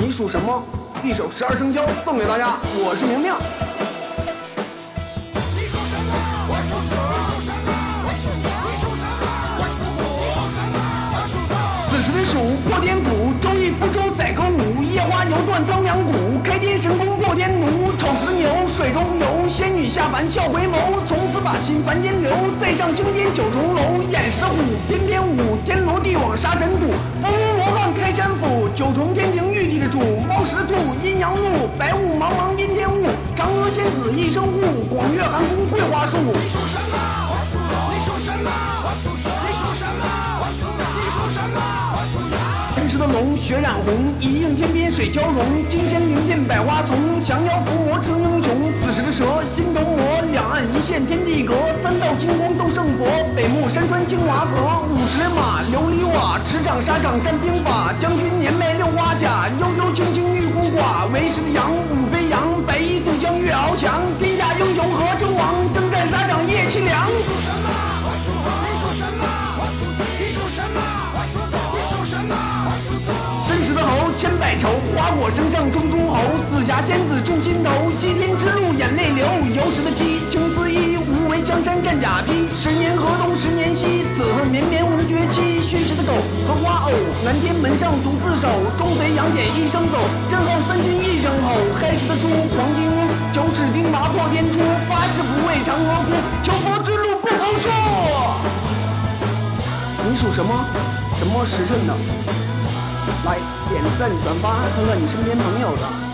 你属什么？一首十二生肖送给大家，我是明明。你属什么？我属鼠。你属什么？我属牛。你属什么？我属虎。你属什么？我属狗。子时的鼠破天府，周易福州载歌舞，夜花犹断张良谷，开天神功破天奴。丑时的牛水中游，仙女下凡笑回眸，从此把心凡间留。再上青天九重楼，眼时的虎翩翩舞，天罗地网杀尘土，伏龙罗汉开山斧，九重天庭主，猫时的兔阴阳路，白雾茫茫阴天雾，嫦娥仙子一声呼，广月寒宫桂花树。你属什么？我属龙。你属什么？我属蛇。你属什么？我属马。你属什么？我属羊。天时的龙血染红，一应天边水蛟龙，金山云片百花丛，降妖伏魔成英雄。死时的蛇心头魔，两岸一线天地隔，三道金光斗圣佛，北牧山川精华阁。五十马琉璃瓦，驰骋沙场战兵法，将军千百愁，花果山上种诸侯，紫霞仙子触心头，西天之路眼泪流。酉时的鸡青丝衣，无为江山战甲披。十年河东十年西，此恨绵绵无绝期。戌时的狗和花偶，南天门上独自守，钟贼杨戬一生走，震撼三军一声吼。亥时的猪黄金屋，九齿钉耙破天出，发誓不畏嫦娥哭，求佛之路不好说。你属什么？什么时辰的？来点赞转发，看看你身边朋友的。